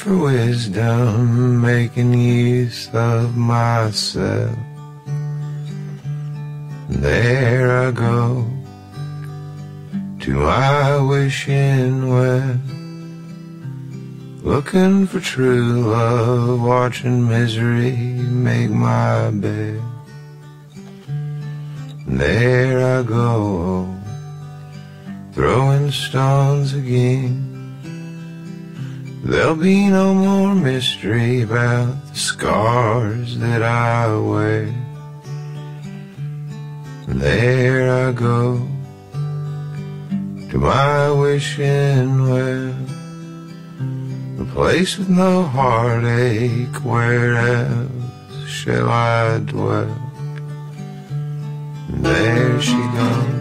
For wisdom, making use of myself. There I go to my wishing well. Looking for true love, watching misery make my bed. There I go, throwing stones again. There'll be no more mystery about the scars that I wear. There I go to my wishing well, a place with no heartache. Where else shall I dwell? There she goes.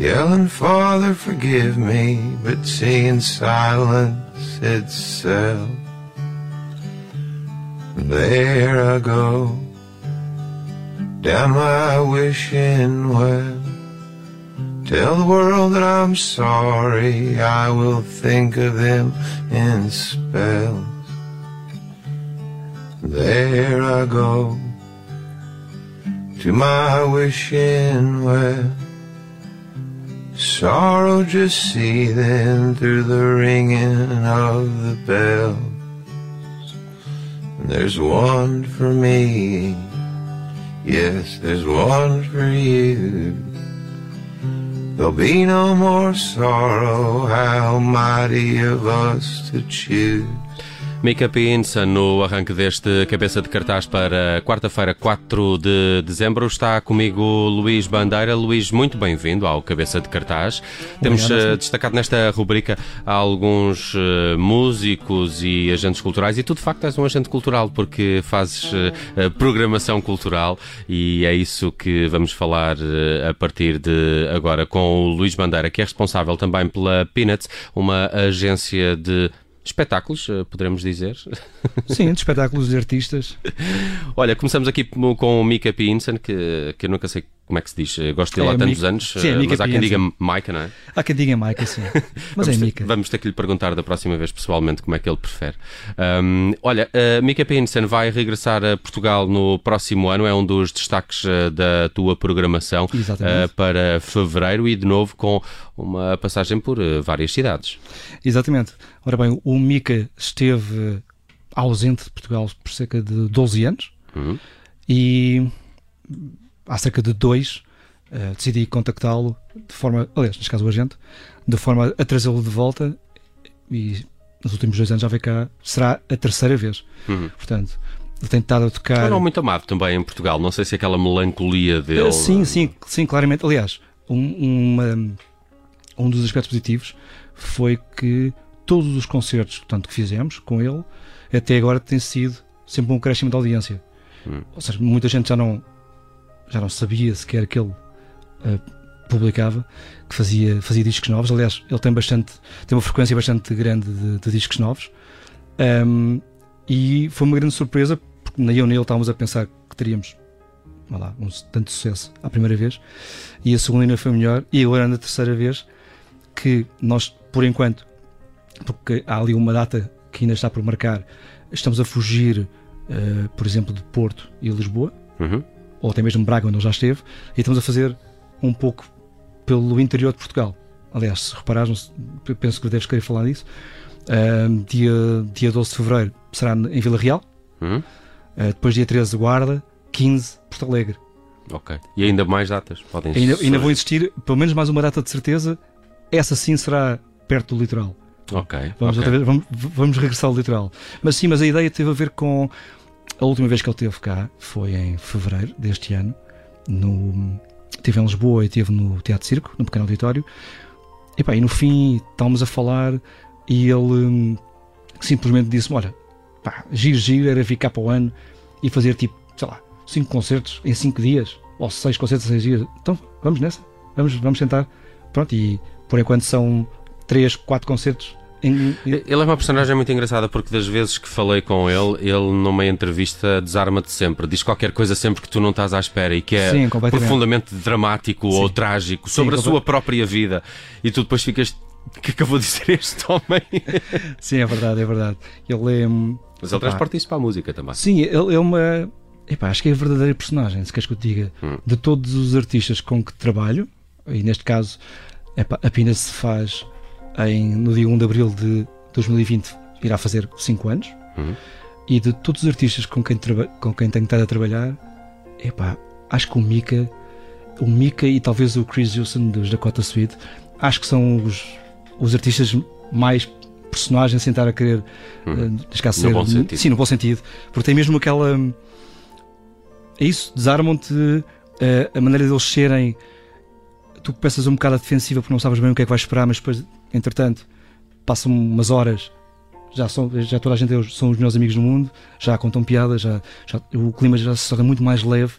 Yelling, Father, forgive me, but seeing silence itself. There I go down my wishing well. Tell the world that I'm sorry, I will think of them in spells. There I go to my wishing well. Sorrow just seething through the ringing of the bells. And there's one for me, yes, there's one for you. There'll be no more sorrow, how mighty of us to choose. Mika Pinson, no arranque deste cabeça de cartaz para quarta-feira, 4 de dezembro, está comigo Luís Bandeira. Luís, muito bem-vindo ao Cabeça de Cartaz. Temos uh, destacado nesta rubrica alguns uh, músicos e agentes culturais e tu, de facto, és um agente cultural porque fazes uh, programação cultural e é isso que vamos falar a partir de agora com o Luís Bandeira, que é responsável também pela Peanuts, uma agência de espetáculos, eh, poderemos dizer. Sim, de espetáculos de artistas. Olha, começamos aqui com o Mika Pinson, que, que eu nunca sei como é que se diz. Eu gosto dele é, há tantos anos, sim, é eh, mas há quem diga Mika, não é? Há quem diga Mika, sim. Mas vamos é Mika. Vamos ter que lhe perguntar da próxima vez pessoalmente como é que ele prefere. Um, olha, uh, Mika Pinson vai regressar a Portugal no próximo ano, é um dos destaques uh, da tua programação uh, para fevereiro e de novo com uma passagem por várias cidades. Exatamente. Ora bem, o Mika esteve ausente de Portugal por cerca de 12 anos uhum. e há cerca de dois uh, decidi contactá-lo de forma, aliás, neste caso o agente, de forma a trazê-lo de volta e nos últimos dois anos já veio cá, será a terceira vez. Uhum. Portanto, ele tem estado a tocar. Não, muito amado também em Portugal, não sei se aquela melancolia dele. Uh, sim, sim, sim, claramente. Aliás, um, uma, um dos aspectos positivos foi que todos os concertos portanto, que fizemos com ele até agora tem sido sempre um crescimento de audiência. Hum. Ou seja, muita gente já não, já não sabia sequer que ele uh, publicava, que fazia, fazia discos novos. Aliás, ele tem bastante, tem uma frequência bastante grande de, de discos novos. Um, e foi uma grande surpresa, porque nem eu nem ele estávamos a pensar que teríamos lá, um tanto sucesso à primeira vez, e a segunda ainda foi melhor, e agora na terceira vez, que nós, por enquanto, porque há ali uma data que ainda está por marcar, estamos a fugir, uh, por exemplo, de Porto e Lisboa, uhum ou até mesmo Braga, onde ele já esteve, e estamos a fazer um pouco pelo interior de Portugal. Aliás, se reparares, penso que deves querer falar disso. Uh, dia, dia 12 de fevereiro será em Vila Real, hum? uh, depois dia 13 Guarda, 15 Porto Alegre. Ok. E ainda mais datas? Podem ainda, ainda vão existir, pelo menos mais uma data de certeza. Essa sim será perto do litoral. Ok. Vamos, okay. Vez, vamos, vamos regressar ao litoral. Mas sim, mas a ideia teve a ver com a última vez que ele esteve cá foi em fevereiro deste ano, no, Esteve em Lisboa e esteve no Teatro Circo, no pequeno auditório. E, pá, e no fim estávamos a falar e ele hum, simplesmente disse-me: Olha, pá, giro, giro era vir cá para o ano e fazer tipo, sei lá, cinco concertos em cinco dias, ou seis concertos em seis dias. Então vamos nessa, vamos, vamos tentar. Pronto, e por enquanto são três, quatro concertos. Em, Ele é uma personagem muito engraçada porque das vezes que falei com ele, ele numa entrevista desarma-te sempre, diz qualquer coisa sempre que tu não estás à espera e que é Sim, profundamente dramático ou Sim. trágico sobre a compa- sua própria vida e tu depois ficas. Que acabou de dizer este homem? sim, é verdade, é verdade. Ele é. hum, Mas ele Epá. transporta isso para a música também. Sim, ele é uma. Epá, acho que é a verdadeira personagem, se queres que eu te diga. Hum. De todos os artistas com que trabalho, e neste caso, epá, apenas se faz em, no dia 1 de abril de 2020, irá fazer 5 anos. Uhum. E de todos os artistas com quem, com quem tenho estado a trabalhar, epá, acho que o Mika, o Mika e talvez o Chris Wilson dos Dakota Suite, acho que são os, os artistas mais personagens sem estar a querer Hum. eh, caso, No ser- bom sentido. Sim, no bom sentido. Porque tem mesmo aquela. É isso, desarmam-te eh, a maneira deles serem. Tu começas um bocado a defensiva porque não sabes bem o que é que vais esperar, mas depois, entretanto, passam umas horas. Já, são, já toda a gente é são os meus amigos do mundo, já contam piadas, já, já- o clima já se torna muito mais leve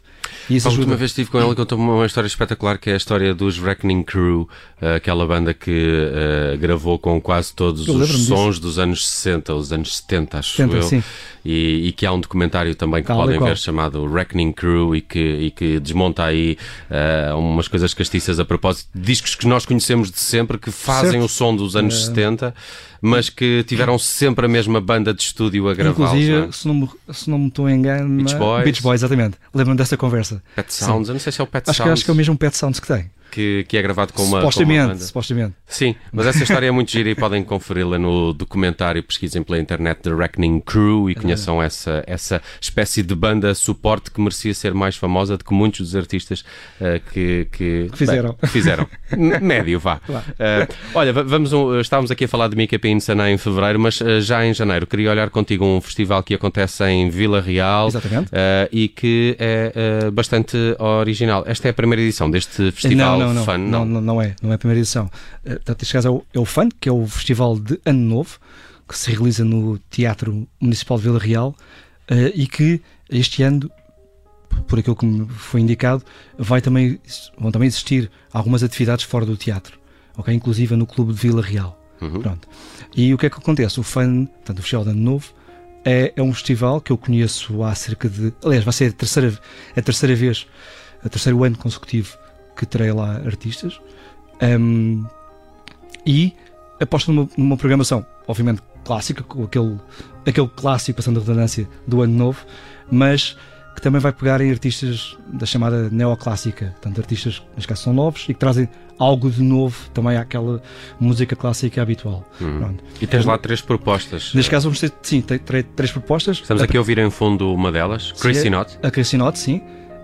e isso A última ajuda. vez estive com ele e contou-me uma história espetacular que é a história dos Reckoning Crew, eh, aquela banda que eh, gravou com quase todos os sons dos anos 60, os anos 70, acho 70, eu. sim. E, e que há um documentário também que Tal podem ver chamado Reckoning Crew e que, e que desmonta aí eh, umas coisas castiças a propósito de discos que nós conhecemos de sempre, que fazem Certo. o som dos anos Eh, 70, mas que tiveram sempre a mesma banda de estúdio a gravá-los. Inclusive, não é? se, não me, se não me estou a enganar, Beach Boys. Beach Boys, exatamente. Lembro-me dessa conversa. Pet Sounds, eu não sei se é o Pet Acho que, Sounds acho que é o mesmo Pet Sounds que tem. Que, que é gravado com uma, com uma supostamente, supostamente. Sim, mas essa história é muito gira e podem conferi-la no documentário. Pesquisem pela internet The Reckoning Crew e conheçam essa, essa espécie de banda suporte que merecia ser mais famosa do que muitos dos artistas eh, que, que, Que fizeram. bem, fizeram. Médio, vá. Claro. Eh, olha, va- vamos, um- estávamos aqui a falar de Mica Pinsana em fevereiro, mas eh, já em janeiro queria olhar contigo um festival que acontece em Vila Real eh, e que é bastante original. Esta é a primeira edição deste festival não, não, não, Fun, não, não, não é, não é a primeira edição. Eh, Portanto, este caso é o, é o FUN, que é o festival de Ano Novo, que se realiza no Teatro Municipal de Vila Real eh, e que este ano, por aquilo que me foi indicado, vai também, vão também existir algumas atividades fora do teatro, ok? inclusive no Clube de Vila Real. Uhum. Pronto. E o que é que acontece? O FUN, portanto, o Festival de Ano Novo, é, é um festival que eu conheço há cerca de. Aliás, vai ser a terceira, a terceira vez, a terceiro ano consecutivo que terei lá artistas. Ahm, e aposto numa, numa programação, obviamente clássica, com aquele, aquele clássico, passando a redundância, do Ano Novo, mas que também vai pegar em artistas da chamada neoclássica, portanto, artistas que neste caso são novos e que trazem algo de novo também àquela música clássica habitual. Pronto. E tens lá três propostas. Neste caso, vamos ter, sim, ter, terei três propostas. Estamos A- aqui a ouvir em fundo uma delas, Sim, Chrissy é- Knott. A Cristinot, sim.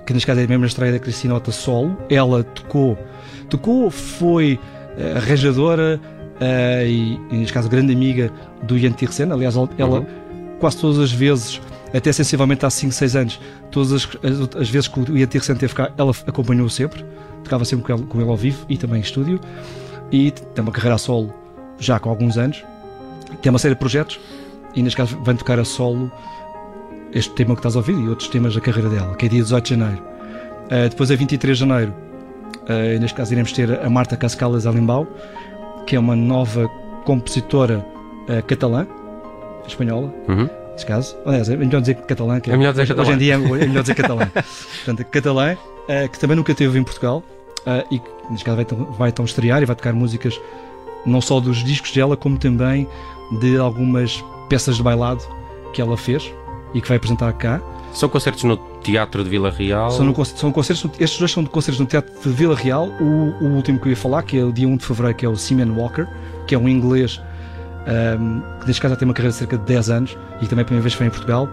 Que neste caso é mesmo a estreia da Cristinota solo. Ela tocou, tocou, foi eh, arranjadora eh, e, neste caso, grande amiga do Ian Tirsen. Aliás, ela, ela Uhum. quase todas as vezes, até sensivelmente há 5, 6 anos, todas as, as, as vezes que o Ian Tirsen teve cá, ela acompanhou sempre. Tocava sempre com ele, com ele ao vivo e também em estúdio. E tem uma carreira a solo já com alguns anos. Tem uma série de projetos e neste caso vem tocar a solo este tema que estás a ouvir e outros temas da carreira dela, que é dia 18 de janeiro. Uh, depois, a 23 de janeiro, uh, neste caso, iremos ter a Marta Cascalas Alimbau, que é uma nova compositora uh, catalã, espanhola, Uhum. neste caso. Aliás, é melhor dizer catalã, que É melhor dizer hoje, catalã. hoje em dia é melhor dizer catalã. Portanto, catalã, uh, que também nunca teve em Portugal e que, neste caso, vai, vai então estrear e vai tocar músicas não só dos discos dela, como também de algumas peças de bailado que ela fez e que vai apresentar cá. São concertos no Teatro de Vila Real. São, no são concertos, no- estes dois são de concertos no Teatro de Vila Real. O, o último que eu ia falar, que é o dia 1 de fevereiro, que é o Seaman Walker, que é um inglês ahm, que neste caso já tem uma carreira de cerca de 10 anos e também a primeira vez que vem em Portugal.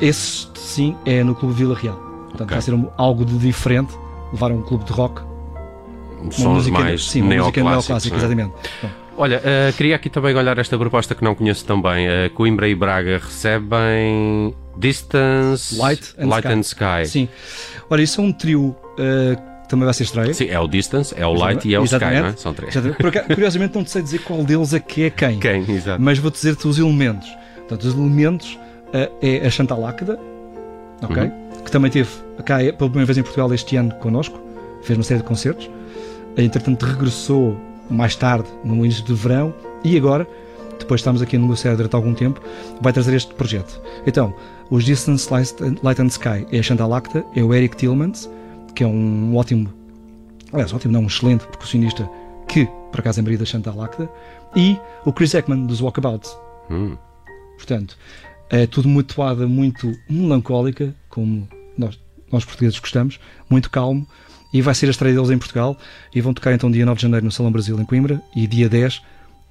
Esse sim é no Clube de Vila Real. Portanto, Ok. vai ser um- algo de diferente. Levar um clube de rock, uma Sons música, mais sim, uma música neoclássica, é? exatamente. Bom, Olha, eh, queria aqui também olhar esta proposta que não conheço tão bem. Eh, Coimbra e Braga recebem Distance, Light and Sky. Sky. Sim. Ora, isso é um trio, uh, também vai ser estreia. Sim, é o Distance, é o Light e é o Exatamente. Sky, não é? São três. Exatamente. Curiosamente, não te sei dizer qual deles é que é quem. Quem? Exato. Mas vou dizer-te os elementos. Portanto, os elementos é a Chantal Láqueda, ok? Uhum. Que também teve cá pela primeira vez em Portugal este ano connosco, fez uma série de concertos. Entretanto, regressou mais tarde, no início de verão, e agora, depois estamos aqui a negociar durante algum tempo, vai trazer este projeto. Então, os Distance Light and Sky é a Chantal Láqueda, é o Eric Tillmans, que é um ótimo, aliás, ótimo não, um excelente percussionista que, por acaso, é marido da Chantal Láqueda, e o Chris Ekman, dos Walkabouts. Hum. Portanto, é tudo muito toada, muito melancólica, como nós, nós portugueses gostamos, muito calmo, e vai ser a estreia deles em Portugal, e vão tocar então dia 9 de janeiro no Salão Brasil em Coimbra, e dia 10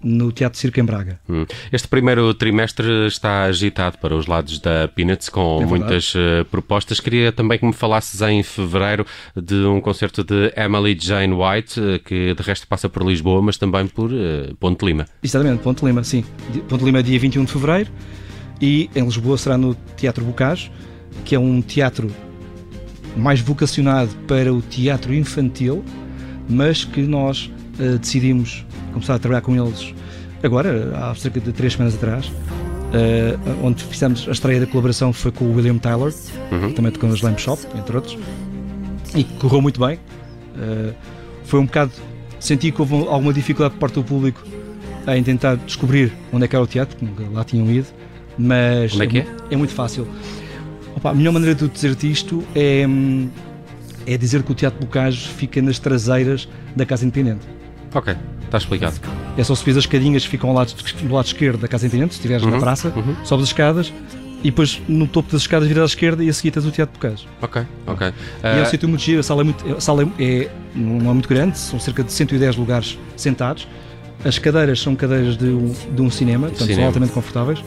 no Teatro Circo em Braga. Hum. Este primeiro trimestre está agitado para os lados da Peanuts, com É muitas eh, propostas. Queria também que me falasses em fevereiro de um concerto de Emily Jane White, eh, que de resto passa por Lisboa, mas também por eh, Ponte Lima. Exatamente, Ponte Lima, sim. Ponte Lima é dia 21 de fevereiro, e em Lisboa será no Teatro Bocage, que é um teatro mais vocacionado para o teatro infantil, mas que nós eh, decidimos começar a trabalhar com eles agora, há cerca de três semanas atrás, eh, onde fizemos a estreia da colaboração foi com o William Tyler, Uhum. também tocou no Slam Shop, entre outros, e correu muito bem. Eh, foi um bocado. Senti que houve alguma dificuldade por parte do público em tentar descobrir onde é que era o teatro, porque nunca lá tinham ido, mas Onde é que é? mu- é muito fácil. Opa, a melhor maneira de eu dizer-te isto é, hum, é dizer que o Teatro Bocage fica nas traseiras da Casa Independente. Ok, está explicado. É só subir as escadinhas que ficam ao lado, do lado esquerdo da Casa Independente, se estiveres na Uhum, praça, uhum. sobes as escadas e depois no topo das escadas viras à esquerda e a seguir tens o Teatro Bocage. Ok, ok. E é um Ah, sítio muito giro, a sala, é, muito, a sala é, não é muito grande, são cerca de 110 lugares sentados. As cadeiras são cadeiras de um, de um cinema, portanto Cinema. são altamente confortáveis.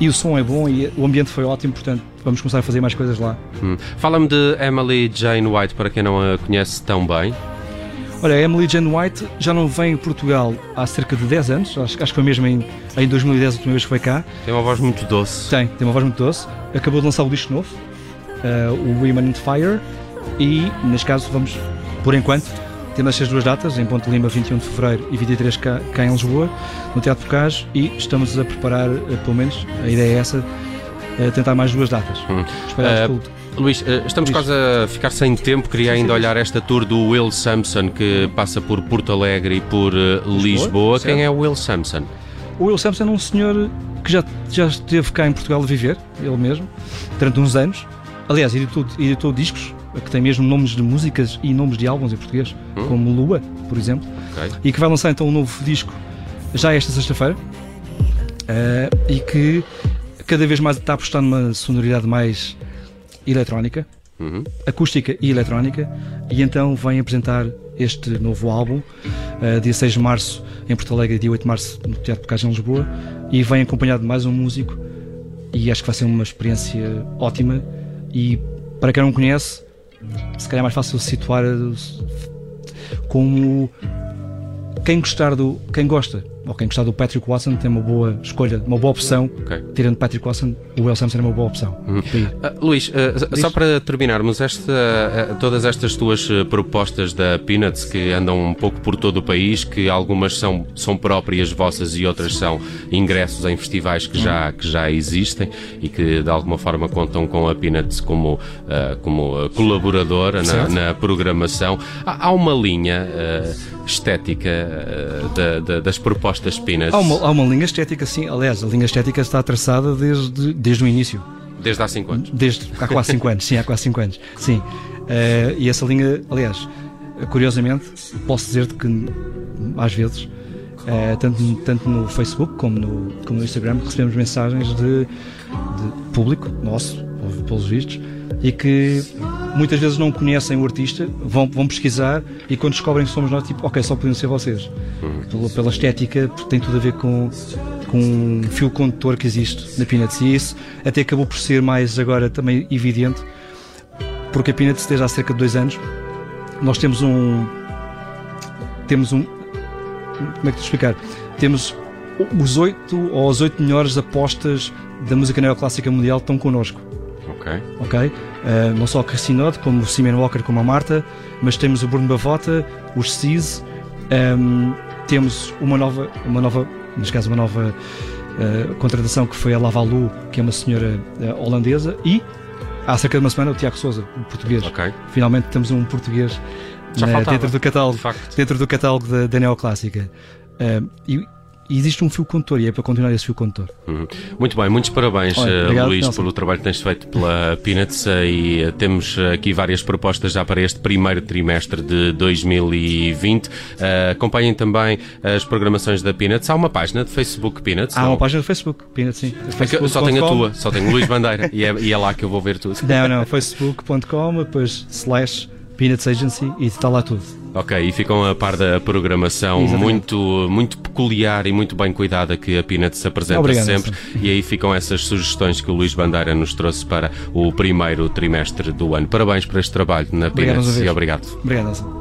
E o som é bom e o ambiente foi ótimo, portanto vamos começar a fazer mais coisas lá. hum. Fala-me de Emily Jane White, para quem não a conhece tão bem. Olha, a Emily Jane White já não vem a Portugal há cerca de 10 anos, acho, acho que foi mesmo em, em 2010 a última vez que foi cá. Tem uma voz muito doce. Tem, tem uma voz muito doce. Acabou de lançar o disco novo, eh, o Women in Fire, e neste caso vamos, por enquanto, temos estas duas datas, em Ponte Lima, 21 de Fevereiro e 23 cá, cá em Lisboa, no Teatro Bocage, e estamos a preparar, eh, pelo menos, a ideia é essa, tentar mais duas datas. Hum. Espalhadas Eh, Luís, eh, estamos quase a ficar sem tempo. Queria ainda olhar esta tour do Will Sampson que passa por Porto Alegre e por eh, Lisboa. certo. Quem é o Will Sampson? O Will Sampson é um senhor que já, já esteve cá em Portugal a viver, ele mesmo, durante uns anos. Aliás, editou, editou discos que têm mesmo nomes de músicas e nomes de álbuns em português, Hum. como Lua, por exemplo, Ok. e que vai lançar então um novo disco já esta sexta-feira. Eh, e que cada vez mais está a apostar numa sonoridade mais eletrónica, Uhum. acústica e eletrónica, e então vem apresentar este novo álbum, eh, dia 6 de março em Porto Alegre e dia 8 de março no Teatro Bocage em Lisboa, e vem acompanhado de mais um músico, e acho que vai ser uma experiência ótima, e para quem não conhece, se calhar é mais fácil situar como quem gostar do, quem gosta, ou quem gostar do Patrick Watson tem uma boa escolha, uma boa opção, Ok. tirando Patrick Watson, o Will Sampson é uma boa opção. ir. Ah, Luís, Diz. só para terminarmos, esta, ah, todas estas tuas propostas da Peanuts que andam um pouco por todo o país, que algumas são, são próprias vossas e outras são ingressos em festivais que já, que já existem e que de alguma forma contam com a Peanuts como, como colaboradora na, na programação. Há, há uma linha estética da- da- das propostas Peanuts Há uma, há uma linha estética, sim. Aliás, a linha estética está traçada desde, desde o início. desde há 5 anos. Desde há quase 5 anos. Sim, há quase 5 anos. Sim. Eh, e essa linha, aliás, curiosamente, posso dizer-te que às vezes, eh, tanto, tanto no Facebook como no, como no Instagram, recebemos mensagens de, de público nosso, pelos vistos, e que muitas vezes não conhecem o artista, vão, vão pesquisar e quando descobrem que somos nós, tipo, ok, só podiam ser vocês. Pela, pela estética, porque tem tudo a ver com, com um fio condutor que existe na Peanuts. E isso até acabou por ser mais agora também evidente, porque a Peanuts, desde há cerca de dois anos, nós temos um. Temos um. Como é que te explicar? Temos os oito ou as oito melhores apostas da música neoclássica mundial estão connosco. Ok. Uh, não só a Cassinode, como o Simon Walker, como a Marta, mas temos o Bruno Bavota, os CIS, um, temos uma nova, uma nova, neste caso uma nova uh, contratação que foi a Lavalu, que é uma senhora uh, holandesa, e há cerca de uma semana o Tiago Souza, o português. Ok. Finalmente temos um português na- dentro do catálogo, de dentro do catálogo da, da Neoclássica. E, e existe um fio condutor, e é para continuar esse fio condutor. Uhum. Muito bem, muitos parabéns, Olha, eh, obrigado, Luís, Nelson. pelo trabalho que tens feito pela Peanuts eh, e eh, temos aqui várias propostas já para este primeiro trimestre de 2020. Eh, acompanhem também as programações da Peanuts. Há uma página de Facebook Peanuts. Há não? uma página do Facebook, Peanut, sim. É que eu só tenho a tua, só tenho Luís Bandeira e é, e é lá que eu vou ver tudo. Não, não, facebook.com, depois slash Peanuts Agency e está lá tudo. Ok, e ficam a par da programação Exatamente. muito, muito peculiar e muito bem cuidada que a Peanuts apresenta Obrigado, sempre. Nelson. E aí ficam essas sugestões que o Luís Bandeira nos trouxe para o primeiro trimestre do ano. Parabéns por este trabalho na Obrigado, Peanuts uma e obrigado. Obrigado.